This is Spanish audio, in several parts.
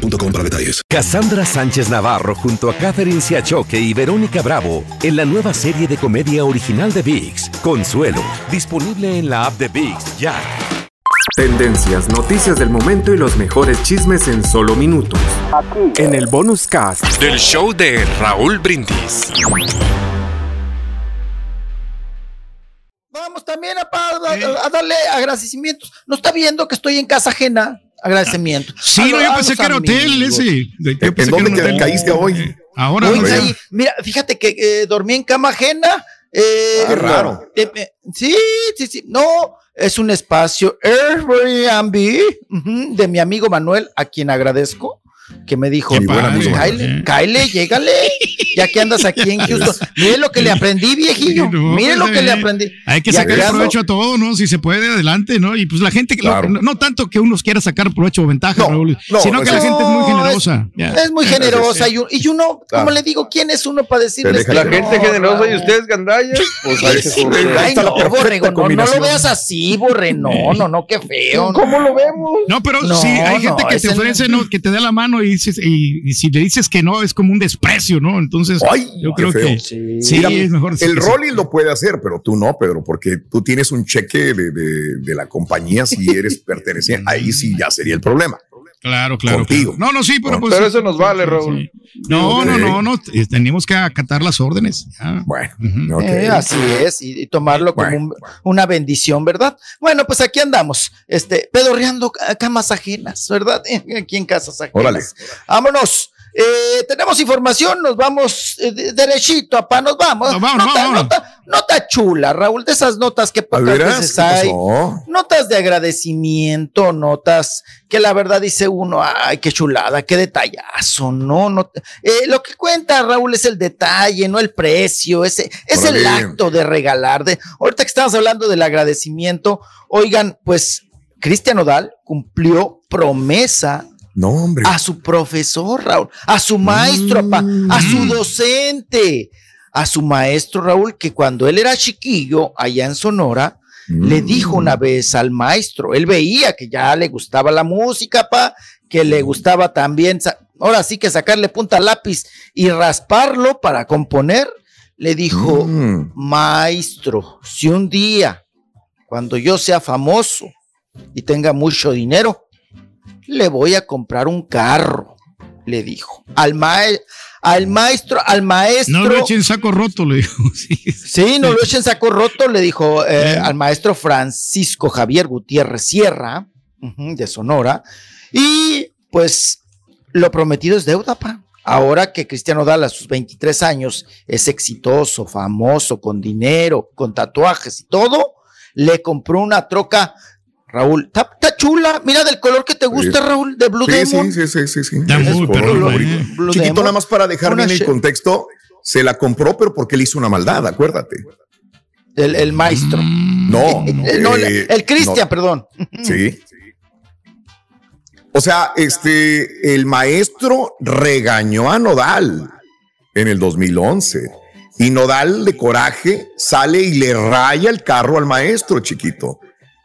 boostmobile.com para detalles. Cassandra Sánchez Navarro junto a Catherine Siachoque y Verónica Bravo en la nueva serie de comedia original de VIX, Consuelo, disponible en la app de VIX ya. Tendencias, noticias del momento y los mejores chismes en solo minutos. En el bonus cast Del show de Raúl Brindis. Vamos también a, a- a darle agradecimientos. No está viendo que estoy en casa ajena. Agradecimiento. Sí, no, yo pensé que era hotel amigos. ese. ¿En pensé dónde que caíste hoy? Ahora, Hoy no, caí- mira, fíjate que eh, dormí en cama ajena. eh, Ah, raro. eh, eh, sí, sí, sí. No, es un espacio Airbnb de mi amigo Manuel, a quien agradezco. Que me dijo, amigo Kyle. Kyle, llégale, ya que andas aquí en Houston. Mire lo que le aprendí, viejillo. Mire lo pues, que le aprendí. Hay que sacar que provecho a todo, ¿no? Si se puede, adelante, ¿no? Y pues la gente, que Claro. no, no tanto que unos quiera sacar provecho o ventaja, No, Raúl, no, sino no, que es- la gente es muy generosa. Es muy generosa y, y uno, Claro. como le digo, ¿quién es uno para decirles que la no, gente generosa y ustedes gandallas, pues ahí se Ay, no, Borrego, no, no lo veas así, Borre, no, no, no, qué feo. ¿Cómo lo vemos? No, pero No, sí, hay no, gente que te el- ofrece, ¿no? Que te dé la mano y, dices, y, y si le dices que no, es como un desprecio, ¿no? Entonces, Ay, yo creo feo. que Sí. sí, Mira, es mejor. El. Rolly lo puede hacer, pero tú no, Pedro, porque tú tienes un cheque de, de- de la compañía si eres perteneciente. Ahí sí ya sería el problema. Claro, claro. Contigo. claro. No, no, sí, pero pues. Pero eso nos vale, Raúl. sí. No, no, no, no. t- Tenemos que acatar las órdenes. ya. Bueno. Eh, así es, y, y tomarlo como un- una bendición, ¿verdad? Bueno, pues aquí andamos, este, pedorreando ca- camas ajenas, ¿verdad? Aquí en casas ajenas. Órale. Vámonos. Eh, tenemos información, nos vamos eh, de- derechito, apá, nos vamos. No, vámonos, nota, vámonos. nota- nota chula, Raúl, de esas notas que ¿A pocas veces ¿Qué hay. Notas de agradecimiento, notas que la verdad dice uno, ay, qué chulada, qué detallazo, no, no. eh, lo que cuenta Raúl es el detalle, no el precio, ese, es el acto de regalar. De, ahorita que estamos hablando del agradecimiento, oigan, pues Cristian Odal cumplió promesa No, hombre. a su profesor, Raúl, a su maestro, pa, a su docente, a su maestro, Raúl, que cuando él era chiquillo allá en Sonora, le dijo una vez al maestro, él veía que ya le gustaba la música, pa, que le gustaba también, ahora sí que sacarle punta al lápiz y rasparlo para componer, le dijo, Mm. maestro, si un día, cuando yo sea famoso y tenga mucho dinero, le voy a comprar un carro, le dijo. Al, mae- al maestro, al maestro. No lo echen saco roto, le digo. Sí. Sí, no lo echen saco roto, le dijo eh, al maestro Francisco Javier Gutiérrez Sierra, de Sonora. Y pues lo prometido es deuda, pa. Ahora que Cristiano Dal a sus 23 años es exitoso, famoso, con dinero, con tatuajes y todo, le compró una troca. Raúl, está está chula, mira del color que te gusta, Sí. Raúl, de Blue Sí, Demon. sí, sí, sí, sí, muy eh. Blue Chiquito, Demon. nada más para dejar bien el contexto, se la compró, pero porque le hizo una maldad, acuérdate. El, el maestro. No, Eh, no, eh, el Cristian, no. perdón. Sí. O sea, este, el maestro regañó a Nodal en el 2011 y Nodal de coraje sale y le raya el carro al maestro chiquito.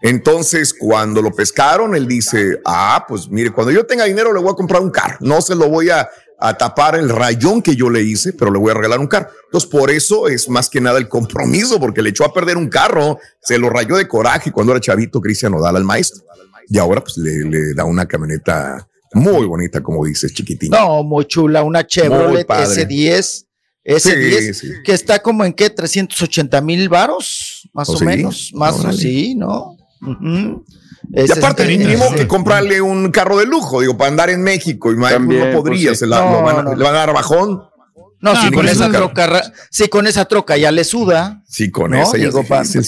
Entonces, cuando lo pescaron, él dice, ah, pues mire, cuando yo tenga dinero le voy a comprar un carro. No se lo voy a, a tapar el rayón que yo le hice, pero le voy a regalar un carro. Entonces, por eso es más que nada el compromiso, porque le echó a perder un carro, se lo rayó de coraje cuando era chavito Cristian Nodal al maestro. Y ahora pues le, le da una camioneta muy bonita, como dices, chiquitina. No, muy chula, una Chevrolet padre. S10, S10, Sí, sí. que está como en qué, 380 mil varos, más ¿Oh, o sí? menos, más o Órale. sí, ¿no? Y Es aparte, este- ni modo ese- que comprarle un carro de lujo, digo, para andar en México. Y También, no podría, pues, sí. se la, No, lo van a- no. le van a dar bajón. No, si con esa troca, si con esa troca ya le suda, Sí, con No, esa ya es digo, pa- difícil,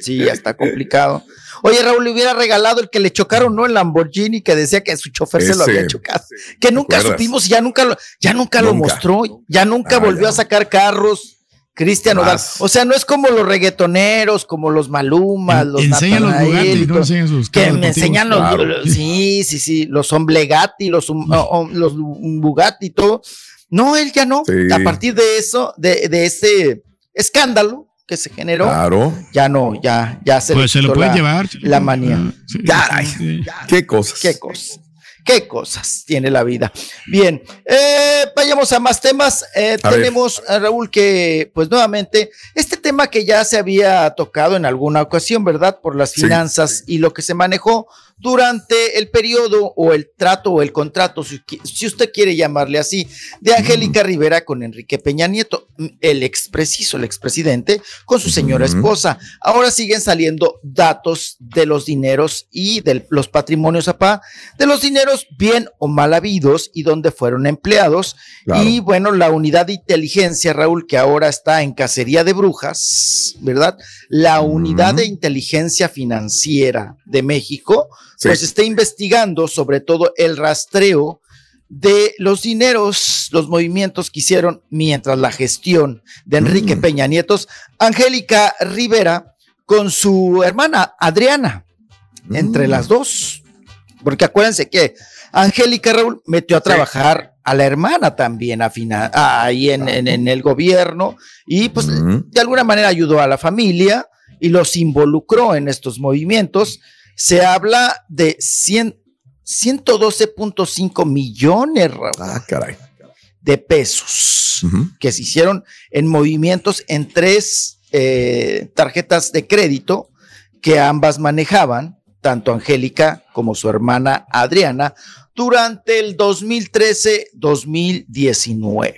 sí. ya está complicado. Oye, Raúl le hubiera regalado el que le chocaron, ¿no? El Lamborghini que decía que su chofer se lo había chocado. Que nunca acuerdas? supimos, ya nunca lo, ya nunca, lo mostró, ya nunca Ah, volvió ya. a sacar carros. Cristian Nodal. Más. O sea, no es como los reggaetoneros, como los Malumas, los Enseñan los Bugatti, y no enseñan sus que me enseñan los, Claro. los- sí, sí, sí, los Omblegati, los, los Bugatti y todo. No, él ya no. Sí. A partir de eso, de, de ese escándalo que se generó, Claro. ya no, ya, ya se Pues se lo la- llevar. la manía. Ah, sí, Caray. sí. Qué cosas. Qué cosas. Qué cosas tiene la vida. Bien, eh, vayamos a más temas. Eh, A tenemos, a Raúl, que pues nuevamente, este tema que ya se había tocado en alguna ocasión, ¿verdad? Por las Sí. finanzas y lo que se manejó durante el periodo o el trato o el contrato, si, usted quiere llamarle así, de Angélica Rivera con Enrique Peña Nieto, el expreciso, el expresidente, con su señora esposa. Ahora siguen saliendo datos de los dineros y de los patrimonios, apá, de los dineros bien o mal habidos y dónde fueron empleados. Claro. Y bueno, la unidad de inteligencia, Raúl, que ahora está en Cacería de Brujas, ¿verdad? La unidad de inteligencia financiera de México, Sí. pues está investigando sobre todo el rastreo de los dineros, los movimientos que hicieron mientras la gestión de Enrique Mm. Peña Nietos, Angélica Rivera con su hermana Adriana, entre Mm. las dos. Porque acuérdense que Angélica Raúl metió a trabajar a la hermana también a ahí en, en- en el gobierno y pues Ujú. de alguna manera ayudó a la familia y los involucró en estos movimientos. Se habla de 100 112.5 millones Raúl, Ah, caray. de pesos que se hicieron en movimientos en tres eh, tarjetas de crédito que ambas manejaban, tanto Angélica como su hermana Adriana, durante el 2013-2019.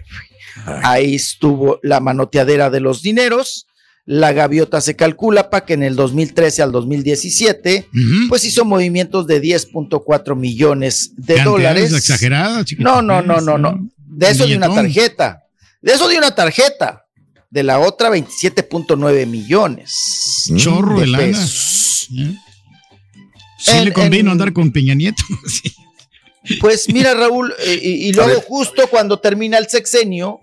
Ahí estuvo la manoteadera de los dineros. La gaviota se calcula para que en el 2013 al 2017, Ujú. pues hizo movimientos de 10.4 millones de dólares. exageradas, chiquito. No, no, no, no, no. De eso de una tarjeta. De eso de una tarjeta. De la otra 27.9 millones. Chorro de, de lana. pesos. ¿Eh? Sí En- le convino en- andar con Peña Nieto. Sí. Pues mira, Raúl, eh, y, y luego justo cuando termina el sexenio,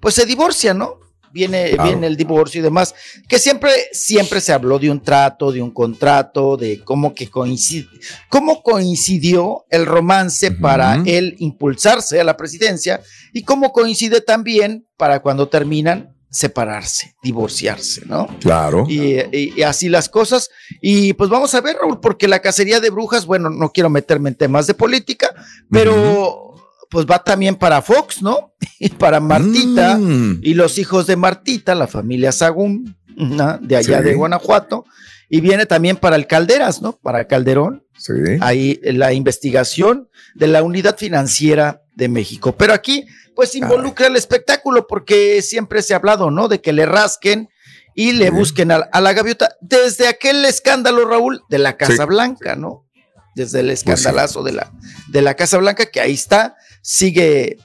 pues se divorcia, ¿no? Viene, Claro. viene el divorcio y demás, que siempre, siempre se habló de un trato, de un contrato, de cómo que coincide, cómo coincidió el romance para él impulsarse a la presidencia y cómo coincide también para cuando terminan separarse, divorciarse, ¿no? Claro. Y, y- y así las cosas. Y pues vamos a ver, Raúl, porque la cacería de brujas, bueno, no quiero meterme en temas de política, pero pues va también para Fox, ¿no? Y para Martita Mm. y los hijos de Martita, la familia Sagún, ¿no? de allá Sí. de Guanajuato. Y viene también para el Calderas, ¿no? Para Calderón, Sí. ahí la investigación de la unidad financiera de México. Pero aquí, pues involucra el espectáculo, porque siempre se ha hablado, ¿no? De que le rasquen y le Sí. busquen a, a la gaviota. Desde aquel escándalo, Raúl, de la Casa. Pues Blanca, ¿no? Desde el sí. escandalazo de, la, de la Casa Blanca, que ahí está, sigue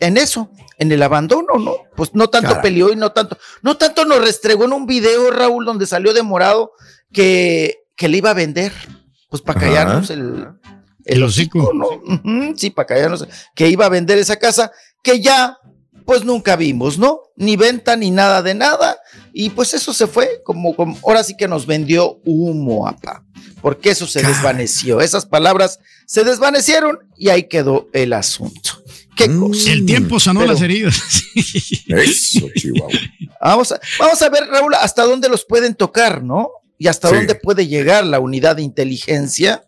en eso, en el abandono, ¿no? Pues no tanto Caray. peleó y no tanto, no tanto nos restregó en un video, Raúl, donde salió de morado que, que le iba a vender, pues para callarnos el, El hocico. ¿no? Sí, para callarnos, que iba a vender esa casa, que ya, pues nunca vimos, ¿no? Ni venta ni nada de nada, y pues eso se fue, como, como ahora sí que nos vendió humo, apa, porque eso se desvaneció, esas palabras se desvanecieron y ahí quedó el asunto. ¿Qué Mm. cosa? El tiempo sanó Pero- las heridas. Eso, Chihuahua. Vamos a, vamos a ver, Raúl, hasta dónde los pueden tocar, ¿no? Y hasta Sí. dónde puede llegar la unidad de inteligencia.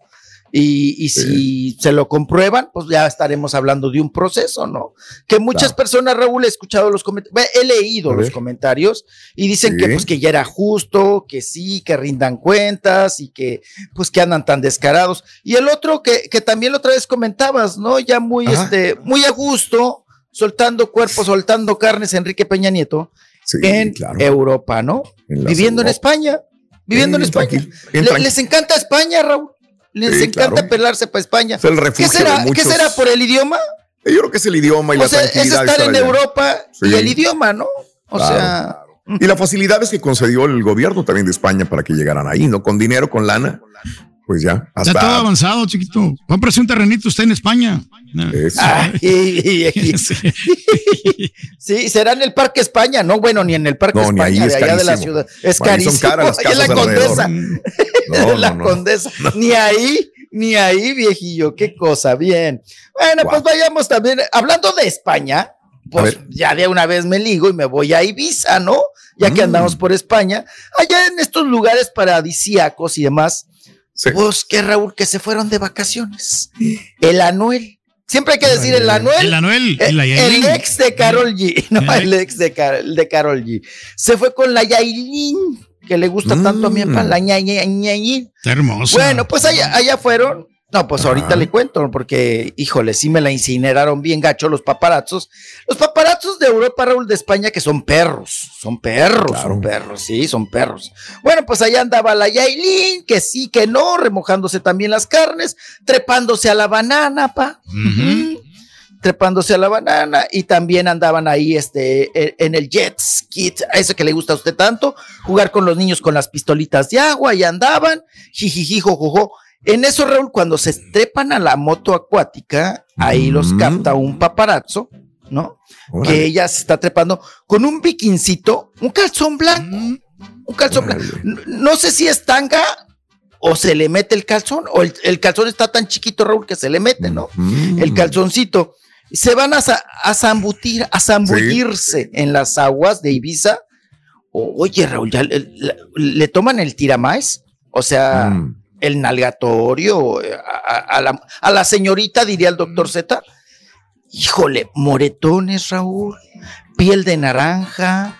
Y, y si se lo comprueban, pues ya estaremos hablando de un proceso, ¿no? Que muchas Claro. personas, Raúl, he escuchado los comentarios, he leído los comentarios y dicen Sí. que pues que ya era justo, que sí, que rindan cuentas y que pues que andan tan descarados. Y el otro que, que también la otra vez comentabas, ¿no? Ya muy, Ajá. este, muy a gusto, soltando cuerpos, soltando carnes, Enrique Peña Nieto Sí, en claro. Europa, ¿no? En Viviendo en. España, viviendo en España. Le- les encanta España, Raúl. Les Sí, encanta claro. pelarse para España. Es el ¿Qué será, de ¿Qué muchos. será por el idioma? Yo creo que es el idioma y O la sea, es tranquilidad. de estar en allá. Europa y el idioma, ¿no? O Claro, sea, Y las facilidades que concedió el gobierno también de España para que llegaran ahí, ¿no? Con dinero, con lana, pues ya. Está todo avanzado, chiquito. Cómprese un terrenito usted en España. Eso. Ah, y- y- y- sí, será en el Parque España, no, bueno, ni en el Parque No, ni España, ahí es de allá de la carísimo. ciudad. Es Ahí son carísimo. caras las en la casas alrededor. Condesa. No, la no, no. Condesa. Ni ahí, ni ahí, viejillo. Qué cosa, bien. Bueno, pues vayamos también. Hablando de España, pues ya de una vez me ligo y me voy a Ibiza, ¿no? Ya Mm. que andamos por España, allá en estos lugares paradisíacos y demás. Sí. Pues que Raúl, que se fueron de vacaciones. El Anuel. Siempre hay que decir el Anuel. El Anuel y Eh, la El, Yailin. ex de Carol G. No, El el ex de, Car- de Carol G. Se fue con la Yailin, que le gusta tanto a mi Mm. papá, la ña, ña, ñañi. Está hermoso. Bueno, pues allá, allá fueron. No, pues ahorita le cuento, porque, híjole, sí me la incineraron bien gacho los paparazzos. Los paparazzos de Europa, Raúl, de España, que son perros, son perros, son perros, sí, son perros. Bueno, pues allá andaba la Yailin, que sí, que no, remojándose también las carnes, trepándose a la banana, pa. Ujú. Trepándose a la banana y también andaban ahí este, e- en el jet ski, a eso que le gusta a usted tanto, jugar con los niños con las pistolitas de agua y andaban, jijiji, jojojo. En eso, Raúl, cuando se trepan a la moto acuática, ahí los Mm. capta un paparazzo, ¿no? Que ella se está trepando con un bikincito, un calzón blanco, un calzón blanco. No sé si es tanga o se le mete el calzón, o el, el calzón está tan chiquito, Raúl, que se le mete, ¿no? Mm. El calzoncito. Se van a, a zambutir, a zambullirse en las aguas de Ibiza. O- oye, Raúl, ya le, le- le toman el tiramais, o sea, Mm. el nalgatorio, a, a- a la, a la señorita, diría el doctor Z. Híjole, moretones, Raúl, piel de naranja,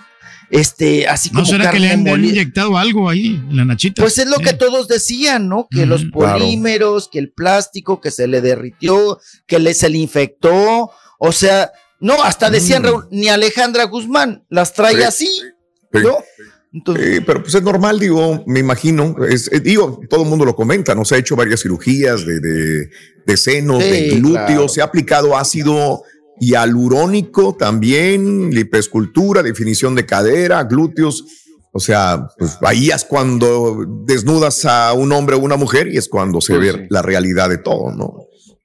este, así ¿No como será que le carne han, le han molida. inyectado algo ahí en la nachita? Pues es lo que todos decían, ¿no? Que los claro. polímeros, que el plástico, que se le derritió, que le, se le infectó. O sea, no, hasta decían, Mm. Raúl, ni Alejandra Guzmán las trae Sí, así, Sí. ¿no? Entonces, Sí, pero pues es normal, digo, me imagino. Es, eh, digo, todo el mundo lo comenta, ¿no? Se ha hecho varias cirugías de, de, de senos, Sí, de glúteos, claro. se ha aplicado ácido hialurónico también, lipescultura, definición de cadera, glúteos. O sea, pues ahí es cuando desnudas a un hombre o una mujer y es cuando se Pues ve sí. la realidad de todo, ¿no?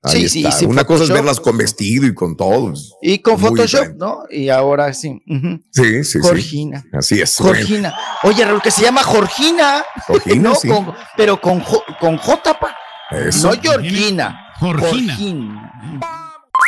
Ahí Sí, sí, está. sí, Una cosa es verlas con pues, vestido y con todo. y con Photoshop. ¿no? Y ahora sí. ujú. Sí, sí, sí. Jorgina. Así es. Jorgina. Oye, Raúl, que se llama Jorgina. Jorgina, ¿no? sí. Con- pero con, con J, pa. Eso. No Georgina. Jorgina. Jorgina.